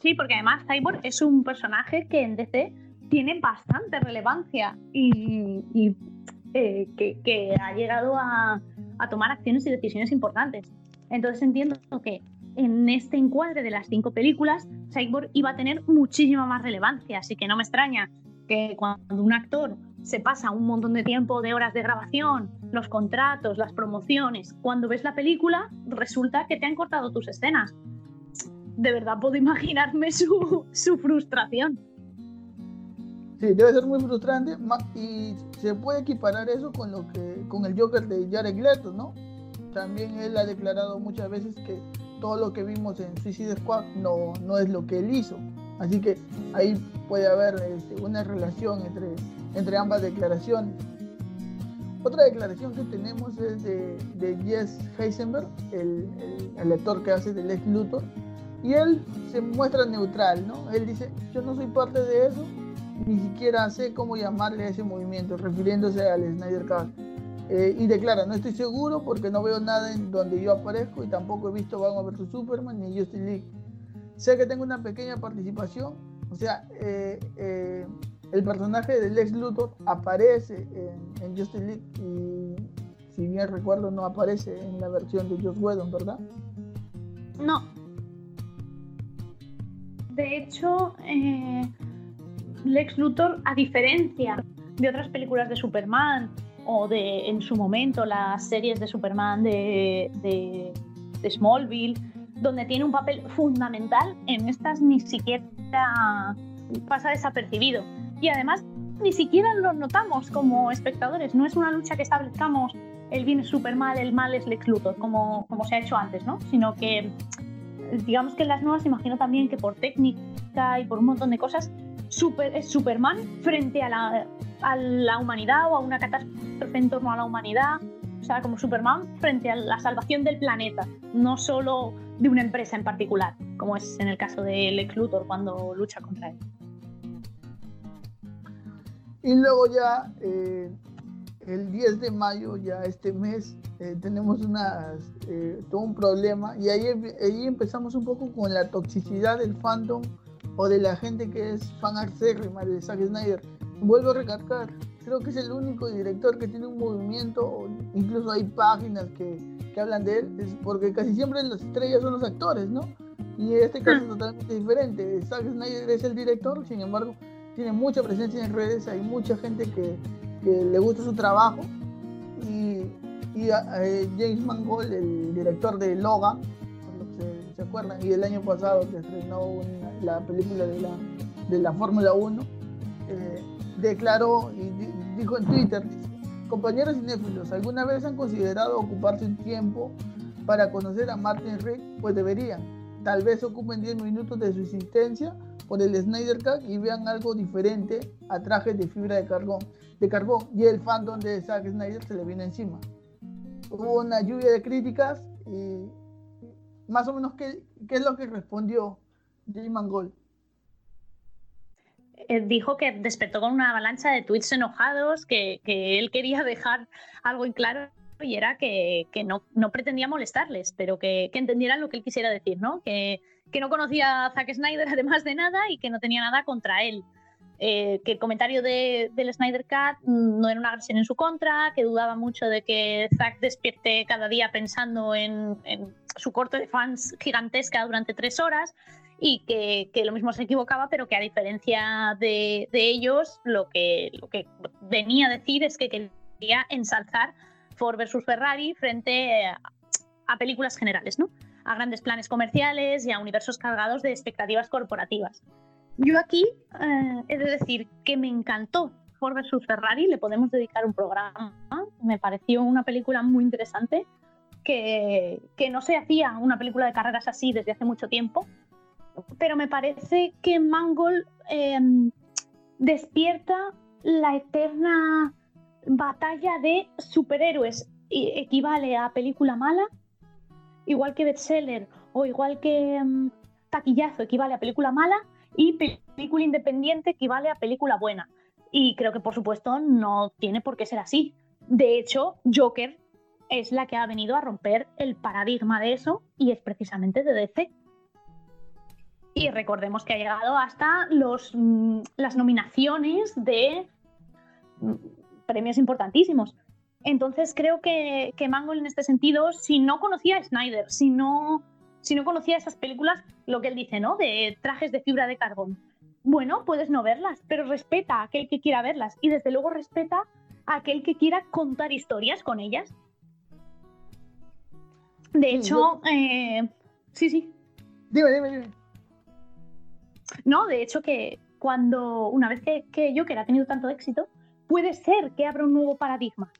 Sí, porque además Cyborg es un personaje que en DC tiene bastante relevancia y, eh, que, ha llegado a, a tomar acciones y decisiones importantes. Entonces entiendo que en este encuadre de las cinco películas, Cyborg iba a tener muchísima más relevancia, así que no me extraña que cuando un actor se pasa un montón de tiempo, de horas de grabación, los contratos, las promociones, cuando ves la película resulta que te han cortado tus escenas. De verdad puedo imaginarme su, su frustración. Sí, debe ser muy frustrante y se puede equiparar eso con lo que con el Joker de Jared Leto, ¿no? También él ha declarado muchas veces que todo lo que vimos en Suicide Squad no, no es lo que él hizo. Así que ahí puede haber este, una relación entre, entre ambas declaraciones. Otra declaración que tenemos es de, de Jess Heisenberg, el, el, que hace de Lex Luthor, y él se muestra neutral, ¿no? Él dice, yo no soy parte de eso, ni siquiera sé cómo llamarle a ese movimiento, refiriéndose al Snyder Cut. Eh, y declara, no estoy seguro porque no veo nada en donde yo aparezco y tampoco he visto Batman vs. Superman ni Justice League. Sé que tengo una pequeña participación, o sea, eh, eh, el personaje de Lex Luthor aparece en, en Justice League y si bien recuerdo no aparece en la versión de Joss Whedon, ¿verdad? No. De hecho, eh, Lex Luthor, a diferencia de otras películas de Superman o de en su momento las series de Superman de, de, Smallville, donde tiene un papel fundamental, en estas ni siquiera pasa desapercibido. Y además ni siquiera lo notamos como espectadores, no es una lucha que establezcamos el bien es Superman, el mal es Lex Luthor, como, como se ha hecho antes, ¿no? Sino que digamos que en las nuevas imagino también que por técnica y por un montón de cosas super, es Superman frente a la, a la humanidad o a una catástrofe en torno a la humanidad. O sea, como Superman frente a la salvación del planeta, no solo de una empresa en particular, como es en el caso de Lex Luthor cuando lucha contra él. Y luego ya, eh, el 10 de mayo, ya este mes, eh, tenemos unas, eh, todo un problema y ahí, ahí empezamos un poco con la toxicidad del fandom o de la gente que es fan acérrima de Zack Snyder. Vuelvo a recalcar, creo que es el único director que tiene un movimiento, incluso hay páginas que, que hablan de él, es porque casi siempre las estrellas son los actores, ¿no? Y en este caso es totalmente diferente. Zack Snyder es el director, sin embargo, tiene mucha presencia en redes, hay mucha gente que, que le gusta su trabajo. Y, y eh, James Mangold, el director de Logan, se, acuerdan, y el año pasado que estrenó una, la película de la, de la Fórmula 1, eh, declaró y dijo en Twitter, compañeros cinéfilos, ¿alguna vez han considerado ocuparse un tiempo para conocer a Martin Rick? Pues deberían. Tal vez ocupen 10 minutos de su existencia por el Snyder Cut y vean algo diferente a trajes de fibra de carbón, de carbón y el fandom de Zack Snyder se le viene encima. Hubo una lluvia de críticas y más o menos qué, qué es lo que respondió Jay Mangold. Eh, dijo que despertó con una avalancha de tweets enojados, que, que él quería dejar algo en claro y era que, que no, no, pretendía molestarles, pero que, que, entendieran lo que él quisiera decir, ¿no? Que, que, no conocía a Zack Snyder además de nada y que no tenía nada contra él. Eh, que el comentario de, del Snyder Cut no era una agresión en su contra, que dudaba mucho de que Zack despierte cada día pensando en, en su corte de fans gigantesca durante tres horas y que, que, lo mismo se equivocaba, pero que a diferencia de, de, ellos, lo que, lo que venía a decir es que quería ensalzar Ford versus Ferrari frente a, a películas generales, ¿no? a grandes planes comerciales y a universos cargados de expectativas corporativas. Yo aquí eh, he de decir que me encantó Ford vs Ferrari, le podemos dedicar un programa. Me pareció una película muy interesante, que, que, no se hacía una película de carreras así desde hace mucho tiempo, pero me parece que Mangold eh, despierta la eterna batalla de superhéroes. Y equivale a película mala, igual que bestseller o igual que um, taquillazo equivale a película mala y película independiente equivale a película buena. Y creo que por supuesto no tiene por qué ser así. De hecho, Joker es la que ha venido a romper el paradigma de eso y es precisamente de DC. Y recordemos que ha llegado hasta los, mm, las nominaciones de mm, premios importantísimos. Entonces creo que, que Mangold en este sentido, si no conocía a Snyder, si no, si no conocía esas películas, lo que él dice, ¿no? De trajes de fibra de carbón. Bueno, puedes no verlas, pero respeta a aquel que quiera verlas y desde luego respeta a aquel que quiera contar historias con ellas. De hecho, eh, sí, sí. Dime, dime, dime. No, de hecho que cuando, una vez que, que Joker ha tenido tanto éxito, puede ser que abra un nuevo paradigma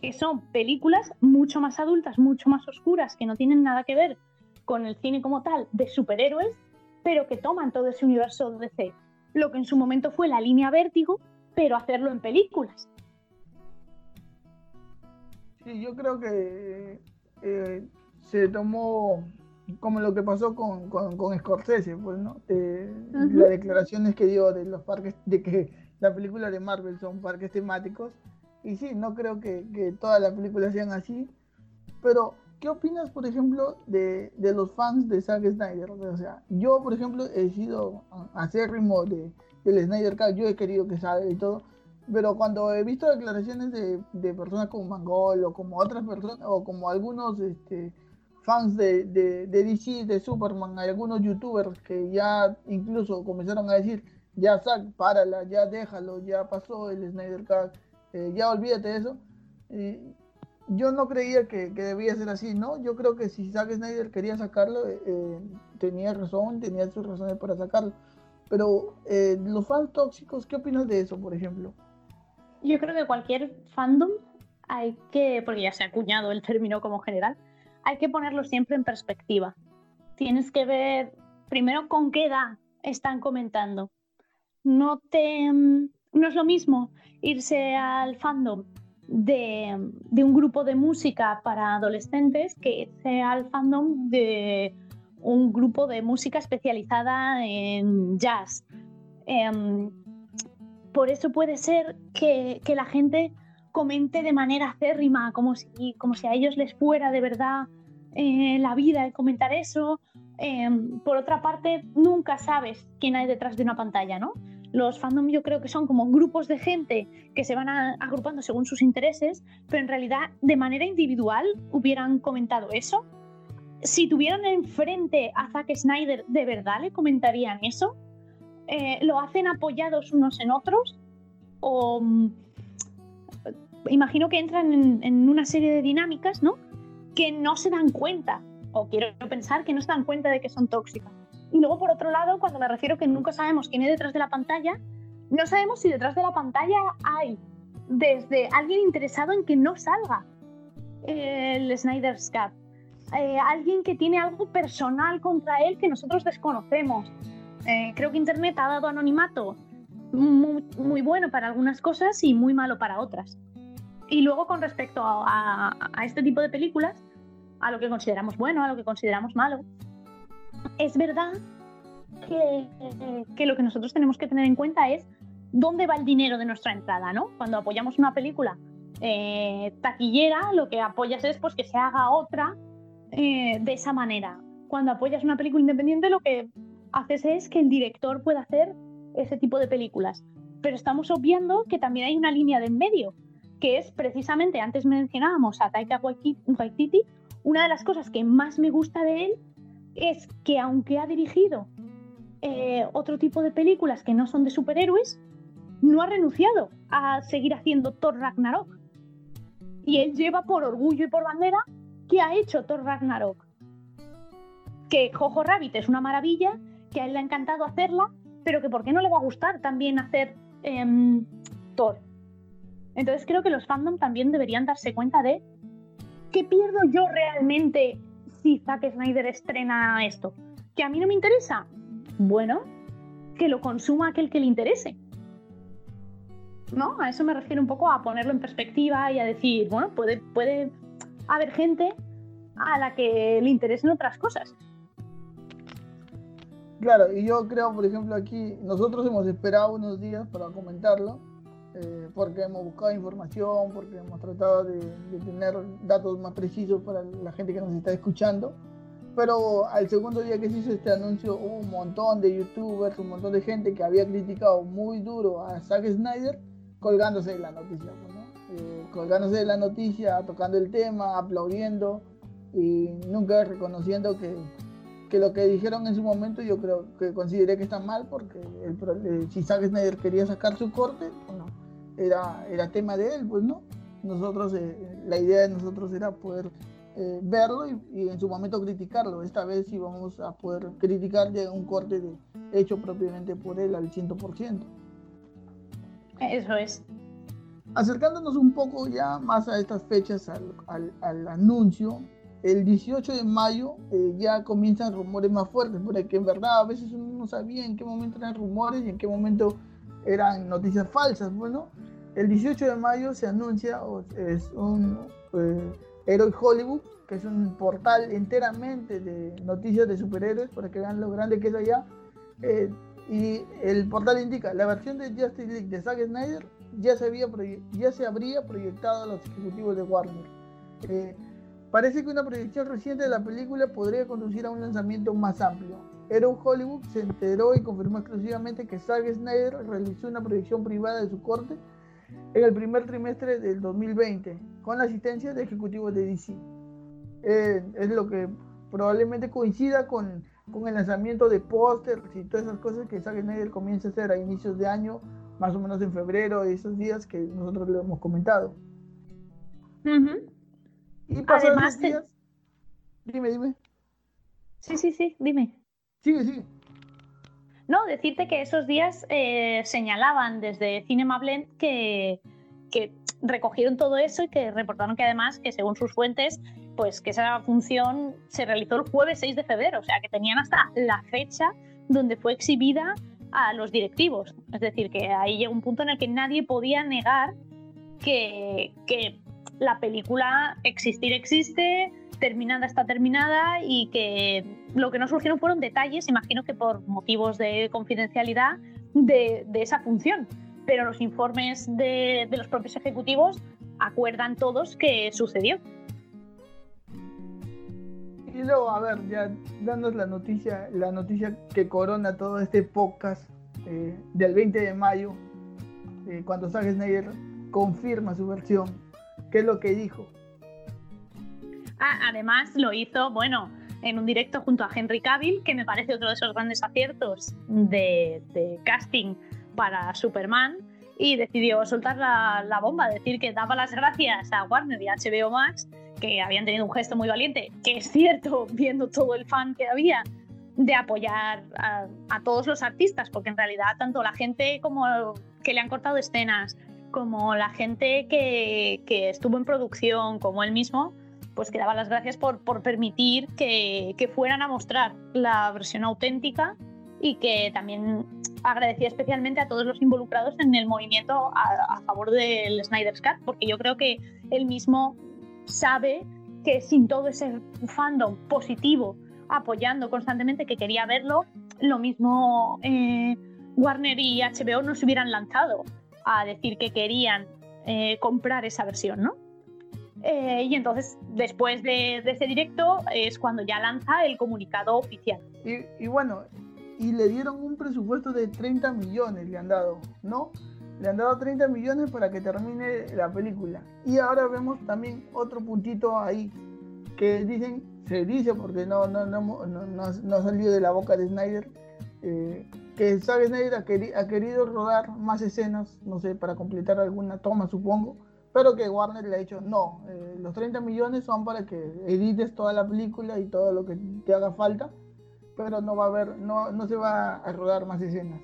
que son películas mucho más adultas, mucho más oscuras, que no tienen nada que ver con el cine como tal de superhéroes, pero que toman todo ese universo de DC. Lo que en su momento fue la línea vértigo, pero hacerlo en películas. Sí, yo creo que eh, se tomó como lo que pasó con, con, con Scorsese, pues, ¿no? Eh, uh -huh. Las declaraciones que dio de los parques, de que la película de Marvel son parques temáticos y sí, no creo que, que, todas las películas sean así. Pero, ¿qué opinas, por ejemplo, de, de, los fans de Zack Snyder? O sea, yo, por ejemplo, he sido acérrimo de, del Snyder Cut, yo he querido que salga y todo, pero cuando he visto declaraciones de, de personas como Mangol o como otras personas, o como algunos este, fans de, de, de DC, de Superman, hay algunos youtubers que ya incluso comenzaron a decir, ya Zack, párala, ya déjalo, ya pasó el Snyder Cut, eh, ya olvídate de eso. yo no creía que, que, debía ser así, ¿no? Yo creo que si Zack Snyder quería sacarlo, eh, eh, tenía razón, tenía sus razones para sacarlo. Pero los fans tóxicos, ¿qué opinas de eso, por ejemplo? Yo creo que cualquier fandom hay que, porque ya se ha acuñado el término como general, hay que ponerlo siempre en perspectiva. Tienes que ver primero con qué edad están comentando. No, te, mm, no es lo mismo irse al fandom de, de, un grupo de música para adolescentes que irse al fandom de un grupo de música especializada en jazz. Em, por eso puede ser que, que, la gente comente de manera acérrima, como si, como si a ellos les fuera de verdad eh, la vida el comentar eso. Em, por otra parte, nunca sabes quién hay detrás de una pantalla, ¿no? Los fandom yo creo que son como grupos de gente que se van agrupando según sus intereses, pero en realidad de manera individual hubieran comentado eso. Si tuvieran enfrente a Zack Snyder, ¿de verdad le comentarían eso? Eh, ¿Lo hacen apoyados unos en otros? ¿O mm, imagino que entran en, una serie de dinámicas, ¿no? Que no se dan cuenta, o quiero pensar que no se dan cuenta de que son tóxicas. Y luego, por otro lado, cuando me refiero que nunca sabemos quién hay detrás de la pantalla, no sabemos si detrás de la pantalla hay desde alguien interesado en que no salga el Snyder's Cut, eh, alguien que tiene algo personal contra él que nosotros desconocemos, eh, creo que Internet ha dado anonimato muy, bueno para algunas cosas y muy malo para otras. Y luego con respecto a, este tipo de películas, a lo que consideramos bueno, a lo que consideramos malo, es verdad que, lo que nosotros tenemos que tener en cuenta es dónde va el dinero de nuestra entrada, ¿no? Cuando apoyamos una película eh, taquillera, lo que apoyas es pues, que se haga otra eh, de esa manera. Cuando apoyas una película independiente, lo que haces es que el director pueda hacer ese tipo de películas. Pero estamos obviando que también hay una línea de en medio, que es precisamente, antes mencionábamos a Taika Waititi, una de las cosas que más me gusta de él es que aunque ha dirigido eh, otro tipo de películas que no son de superhéroes, no ha renunciado a seguir haciendo Thor Ragnarok. Y él lleva por orgullo y por bandera que ha hecho Thor Ragnarok. Que Jojo Rabbit es una maravilla que a él le ha encantado hacerla, pero que por qué no le va a gustar también hacer em, Thor. Entonces creo que los fandom también deberían darse cuenta de qué pierdo yo realmente si Zack Snyder estrena esto. ¿Que a mí no me interesa? Bueno, que lo consuma aquel que le interese. ¿No? A eso me refiero un poco a ponerlo en perspectiva y a decir, bueno, puede, puede haber gente a la que le interesen otras cosas. Claro, y yo creo, por ejemplo, aquí nosotros hemos esperado unos días para comentarlo, eh, porque hemos buscado información, porque hemos tratado de, tener datos más precisos para la gente que nos está escuchando. Pero al segundo día que se hizo este anuncio hubo un montón de youtubers, un montón de gente que había criticado muy duro a Zack Snyder colgándose de la noticia, pues, eh, colgándose de la noticia, tocando el tema, aplaudiendo y nunca reconociendo que que lo que dijeron en su momento yo creo que consideré que está mal porque eh, si Zack Snyder quería sacar su corte, bueno, era, era tema de él, pues no. Nosotros, eh, la idea de nosotros era poder eh, verlo y, en su momento criticarlo. Esta vez sí vamos a poder criticar de un corte de, hecho propiamente por él al 100%. Eso es. Acercándonos un poco ya más a estas fechas, al, al, al anuncio, el 18 de mayo eh, ya comienzan rumores más fuertes, porque en verdad a veces uno no sabía en qué momento eran rumores y en qué momento eran noticias falsas. Bueno, el 18 de mayo se anuncia, es un eh, Hollywood, que es un portal enteramente de noticias de superhéroes, para que vean lo grande que es allá. Eh, y el portal indica, la versión de Justice League de Zack Snyder ya se, había ya se habría proyectado a los ejecutivos de Warner. Parece que una proyección reciente de la película podría conducir a un lanzamiento más amplio. Hero Hollywood se enteró y confirmó exclusivamente que Zack Snyder realizó una proyección privada de su corte en el primer trimestre del 2020 con la asistencia de ejecutivos de DC. Eh, es lo que probablemente coincida con, con el lanzamiento de pósters y todas esas cosas que Zack Snyder comienza a hacer a inicios de año, más o menos en febrero, esos días que nosotros le hemos comentado. Y Además, días... Dime, dime. Sí, sí, sí, dime. Sigue, sigue. No, decirte que esos días eh, señalaban desde Cinema Blend que, recogieron todo eso y que reportaron que además, que según sus fuentes, pues que esa función se realizó el jueves 6 de febrero, o sea que tenían hasta la fecha donde fue exhibida a los directivos. Es decir, que ahí llegó un punto en el que nadie podía negar que la película existir existe, terminada está terminada y que lo que no surgieron fueron detalles, imagino que por motivos de confidencialidad de, de esa función. Pero los informes de, de los propios ejecutivos acuerdan todos que sucedió. Y luego, a ver, ya dándonos la noticia, la noticia que corona todo este podcast eh, del 20 de mayo, eh, cuando Zack Snyder confirma su versión, ¿qué es lo que dijo? Ah, además lo hizo, bueno, en un directo junto a Henry Cavill, que me parece otro de esos grandes aciertos de, casting para Superman, y decidió soltar la, la, bomba, decir que daba las gracias a Warner y a HBO Max, que habían tenido un gesto muy valiente, que es cierto, viendo todo el fan que había, de apoyar a, todos los artistas, porque en realidad tanto la gente como que le han cortado escenas, como la gente que estuvo en producción, como él mismo, pues que daba las gracias por, por permitir que, que, fueran a mostrar la versión auténtica y que también agradecía especialmente a todos los involucrados en el movimiento a, favor del Snyder's Cut, porque yo creo que él mismo sabe que sin todo ese fandom positivo apoyando constantemente que quería verlo, lo mismo eh, Warner y HBO no se hubieran lanzado a decir que querían eh, comprar esa versión, ¿no? Eh, y entonces, después de, ese directo, es cuando ya lanza el comunicado oficial. Y, bueno, y le dieron un presupuesto de 30 millones, le han dado, ¿no? Le han dado 30 millones para que termine la película. Y ahora vemos también otro puntito ahí, que dicen, se dice, porque no, no, no, no, ha salido de la boca de Snyder, eh, que Zack Snyder ha, querido rodar más escenas, no sé, para completar alguna toma, supongo, pero que Warner le ha dicho, no, eh, los 30 millones son para que edites toda la película y todo lo que te haga falta, pero no va a haber, no, no se va a rodar más escenas.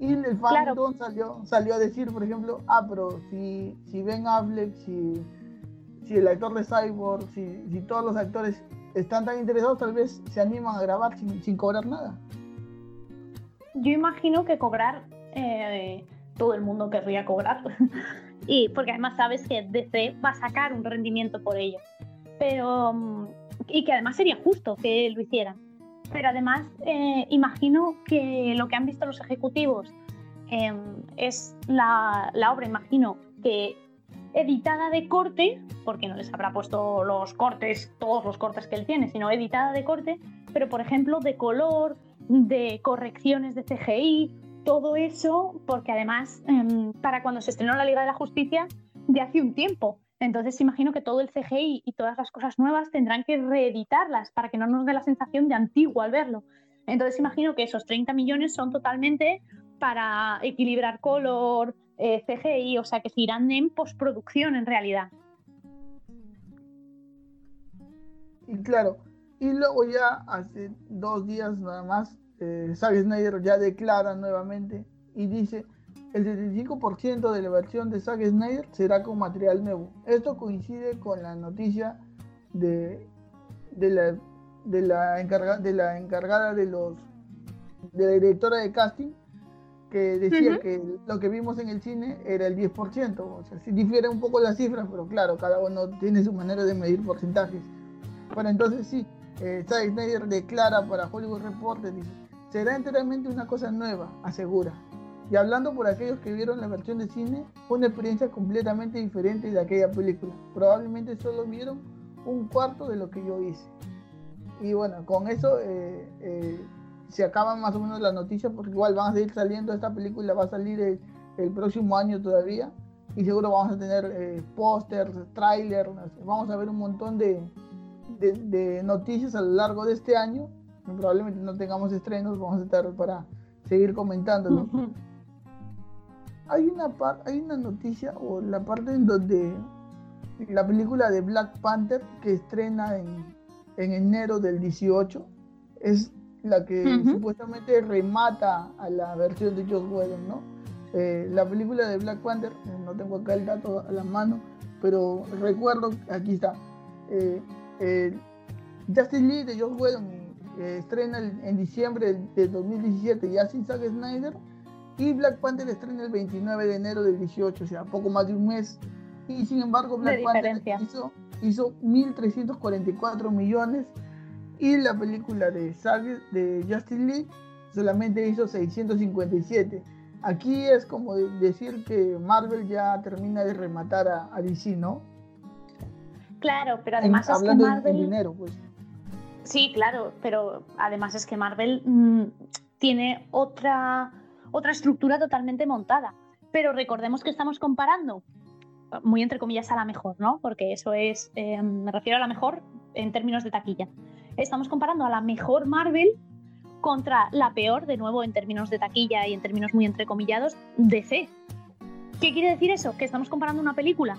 Y el fandom salió, salió a decir, por ejemplo, ah, pero si, si Ben Affleck, si, si el actor de Cyborg, si, si todos los actores están tan interesados, tal vez se animan a grabar sin, sin cobrar nada. Yo imagino que cobrar, eh, todo el mundo querría cobrar. y porque además sabes que DC va a sacar un rendimiento por ello. Pero, mm, y que además sería justo que lo hicieran. Pero además, eh, imagino que lo que han visto los ejecutivos em, es la, la, obra, imagino que editada de corte, porque no les habrá puesto los cortes, todos los cortes que él tiene, sino editada de corte, pero por ejemplo de color, de correcciones de CGI, todo eso, porque además em, para cuando se estrenó la Liga de la Justicia de hace un tiempo. Entonces imagino que todo el CGI y todas las cosas nuevas tendrán que reeditarlas para que no nos dé la sensación de antiguo al verlo. Entonces imagino que esos 30 millones son totalmente para equilibrar color, eh, CGI, o sea que se irán en postproducción en realidad. Y claro, y luego ya hace dos días nada más eh, Zack Snyder ya declara nuevamente y dice el 75% de la versión de Zack Snyder será con material nuevo. Esto coincide con la noticia de, de, la, de, la, encarga, de la encargada de los de la directora de casting que decía que lo que vimos en el cine era el 10%. O sea, si difiere un poco las cifras, pero claro, cada uno tiene su manera de medir porcentajes. Bueno, entonces sí, eh, Zack Snyder declara para Hollywood Reporter, dice, será enteramente una cosa nueva, asegura. Y hablando por aquellos que vieron la versión de cine, una experiencia completamente diferente de aquella película. Probablemente solo vieron un cuarto de lo que yo hice. Y bueno, con eso eh, eh, se acaban más o menos las noticias, porque igual van a seguir saliendo esta película, va a salir el, próximo año todavía, y seguro vamos a tener eh, pósters, trailers, vamos a ver un montón de, noticias a lo largo de este año. Probablemente no tengamos estrenos, vamos a estar para seguir comentándolo. hay una, hay una noticia o la parte en donde la película de Black Panther que estrena en, en enero del 18 es la que supuestamente remata a la versión de Joss Whedon, ¿no? Eh, la película de Black Panther, eh, no tengo acá el dato a la mano, pero recuerdo, aquí está, eh, Justice League de Joss Whedon estrena en diciembre de 2017 ya sin Zack Snyder y Black Panther estrena el 29 de enero del 18, o sea, poco más de un mes. Y sin embargo, Black Panther hizo, hizo 1.344 millones y la película de, de Justin Lee solamente hizo 657. Aquí es como decir que Marvel ya termina de rematar a, DC, ¿no? Claro, pero además es que Marvel... dinero, pues. Sí, claro, pero además es que Marvel mm, tiene otra otra estructura totalmente montada. Pero recordemos que estamos comparando, muy entre comillas, a la mejor, ¿no? Porque eso es, eh, me refiero a la mejor en términos de taquilla. Estamos comparando a la mejor Marvel contra la peor, de nuevo, en términos de taquilla y en términos muy entrecomillados, DC. ¿Qué quiere decir eso? Que estamos comparando una película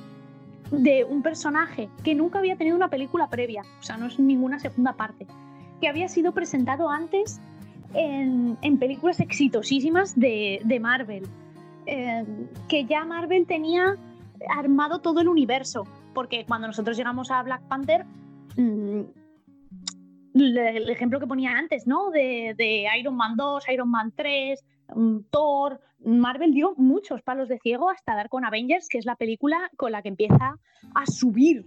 de un personaje que nunca había tenido una película previa, o sea, no es ninguna segunda parte, que había sido presentado antes en, películas exitosísimas de, Marvel. Eh, que ya Marvel tenía armado todo el universo, porque cuando nosotros llegamos a Black Panther, mm, el ejemplo que ponía antes, ¿no? De, de, Iron Man 2, Iron Man 3, mm, Thor, Marvel dio muchos palos de ciego hasta dar con Avengers, que es la película con la que empieza a subir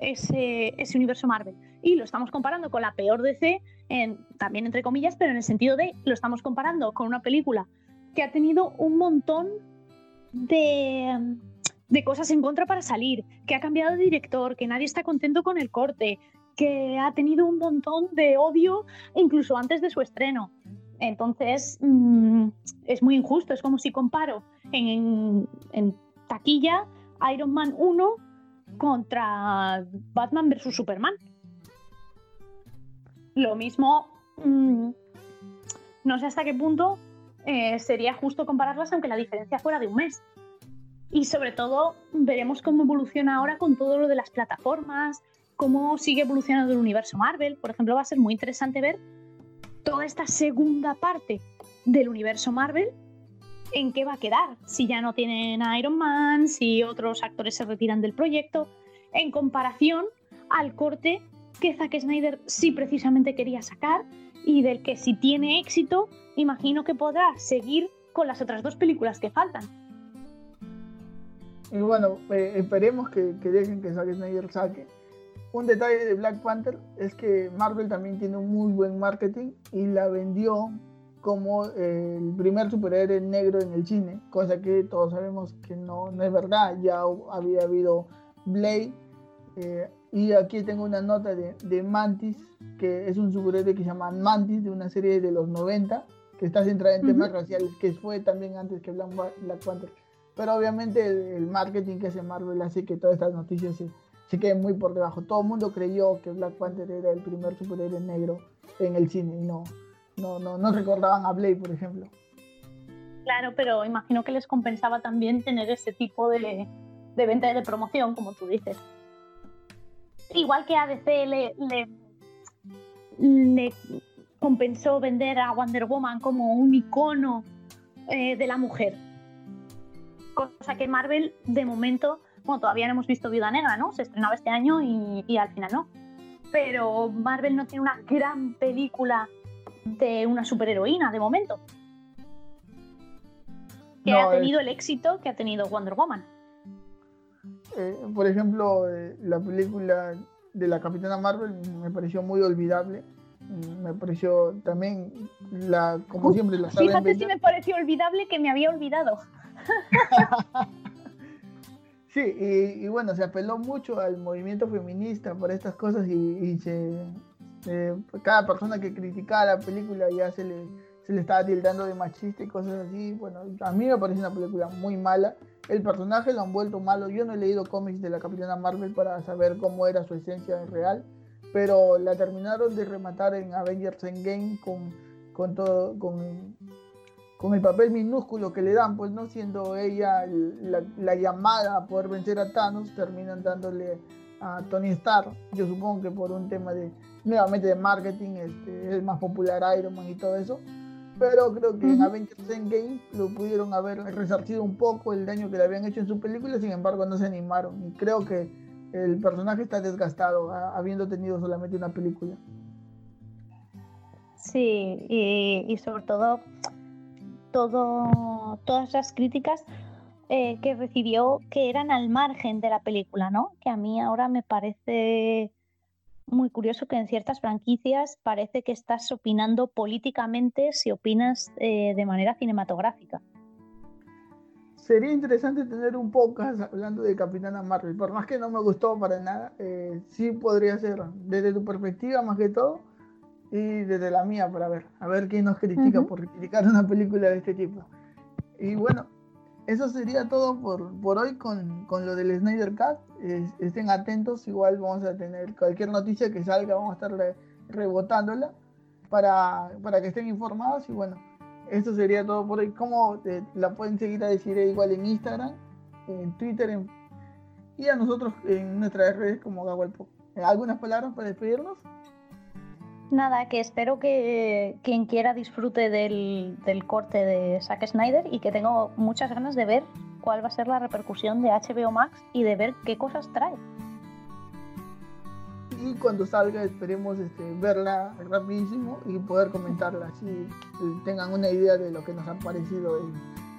ese, universo Marvel. Y lo estamos comparando con la peor DC también entre comillas, pero en el sentido de lo estamos comparando con una película que ha tenido un montón de, de cosas en contra para salir, que ha cambiado de director, que nadie está contento con el corte, que ha tenido un montón de odio incluso antes de su estreno. Entonces, mm, es muy injusto. Es como si comparo en, taquilla Iron Man 1 contra Batman vs. Superman. Lo mismo, mm, no sé hasta qué punto eh, sería justo compararlas aunque la diferencia fuera de un mes. Y sobre todo veremos cómo evoluciona ahora con todo lo de las plataformas, cómo sigue evolucionando el universo Marvel. Por ejemplo, va a ser muy interesante ver toda esta segunda parte del universo Marvel en qué va a quedar. Si ya no tienen a Iron Man, si otros actores se retiran del proyecto, en comparación al corte que Zack Snyder sí precisamente quería sacar y del que si tiene éxito, imagino que podrá seguir con las otras dos películas que faltan. Y bueno, eh, esperemos que, dejen que Zack Snyder saque. Un detalle de Black Panther es que Marvel también tiene un muy buen marketing y la vendió como eh, el primer superhéroe negro en el cine, cosa que todos sabemos que no, no es verdad. Ya había habido Blade, eh, y aquí tengo una nota de, de, Mantis, que es un superhéroe que se llama Mantis, de una serie de los 90, que está centrada en temas raciales, que fue también antes que Black, Panther. Pero obviamente el, marketing que hace Marvel hace que todas estas noticias se, se queden muy por debajo. Todo el mundo creyó que Black Panther era el primer superhéroe negro en el cine y no, no, no, no recordaban a Blade, por ejemplo. Claro, pero imagino que les compensaba también tener ese tipo de, de venta de promoción, como tú dices igual que ADC le, le, compensó vender a Wonder Woman como un icono eh, de la mujer. Cosa que Marvel, de momento, bueno, todavía no hemos visto Viuda Negra, ¿no? Se estrenaba este año y, al final no. Pero Marvel no tiene una gran película de una superheroína de momento. Que ha tenido el éxito que ha tenido Wonder Woman. Eh, por ejemplo, eh, la película de la Capitana Marvel me pareció muy olvidable. Mm, me pareció también, la, como siempre, la Fíjate si me pareció olvidable que me había olvidado. sí, y, bueno, se apeló mucho al movimiento feminista por estas cosas y, se, Eh, cada persona que criticaba la película ya se le, se le estaba tildando de machista y cosas así. Bueno, a mí me parece una película muy mala. El personaje lo han vuelto malo. Yo no he leído cómics de la Capitana Marvel para saber cómo era su esencia real, pero la terminaron de rematar en Avengers Endgame con, con todo, con, con el papel minúsculo que le dan, pues no siendo ella la, la llamada a poder vencer a Thanos, terminan dándole a Tony Stark. Yo supongo que por un tema de, nuevamente de marketing, este, es más popular Iron Man y todo eso. Pero creo que en Avengers Endgame lo pudieron haber resarcido un poco el daño que le habían hecho en su película, sin embargo no se animaron. Y creo que el personaje está desgastado, habiendo tenido solamente una película. Sí, y, y sobre todo, todo, todas las críticas eh, que recibió que eran al margen de la película, ¿no? Que a mí ahora me parece muy curioso que en ciertas franquicias parece que estás opinando políticamente si opinas eh, de manera cinematográfica. Sería interesante tener un podcast hablando de Capitana Marvel, por más que no me gustó para nada, eh, sí podría ser desde tu perspectiva más que todo y desde la mía para ver, a ver quién nos critica por criticar una película de este tipo. Y bueno, eso sería todo por, por hoy con, con, lo del Snyder Cut. estén atentos, igual vamos a tener cualquier noticia que salga, vamos a estar rebotándola para, para que estén informados. Y bueno, eso sería todo por hoy. ¿Cómo la pueden seguir a decir igual en Instagram, en Twitter y a nosotros en nuestras redes como Gagualpo? ¿Algunas palabras para despedirnos? Nada, que espero que quien quiera disfrute del, corte de Zack Snyder y que tengo muchas ganas de ver cuál va a ser la repercusión de HBO Max y de ver qué cosas trae. Y cuando salga esperemos este, verla rapidísimo y poder comentarla, así eh, tengan una idea de lo que nos ha parecido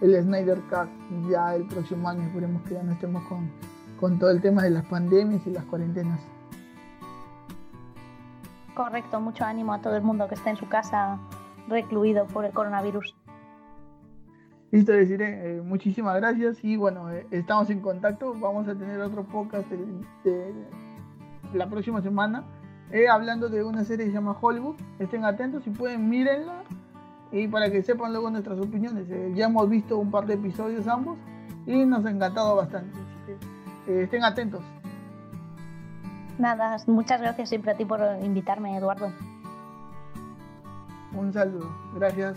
el, el Snyder Cut ya el próximo año. Esperemos que ya no estemos con, con todo el tema de las pandemias y las cuarentenas. Correcto, mucho ánimo a todo el mundo que está en su casa recluido por el coronavirus. Listo, deciré, eh, muchísimas gracias y bueno, eh, estamos en contacto. Vamos a tener otro podcast la próxima semana eh, hablando de una serie que se llama Hollywood. Estén atentos, si pueden, mírenla y para que sepan luego nuestras opiniones. ya hemos visto un par de episodios ambos y nos ha encantado bastante. estén atentos. Nada, muchas gracias siempre a ti por invitarme, Eduardo. Un saludo, gracias.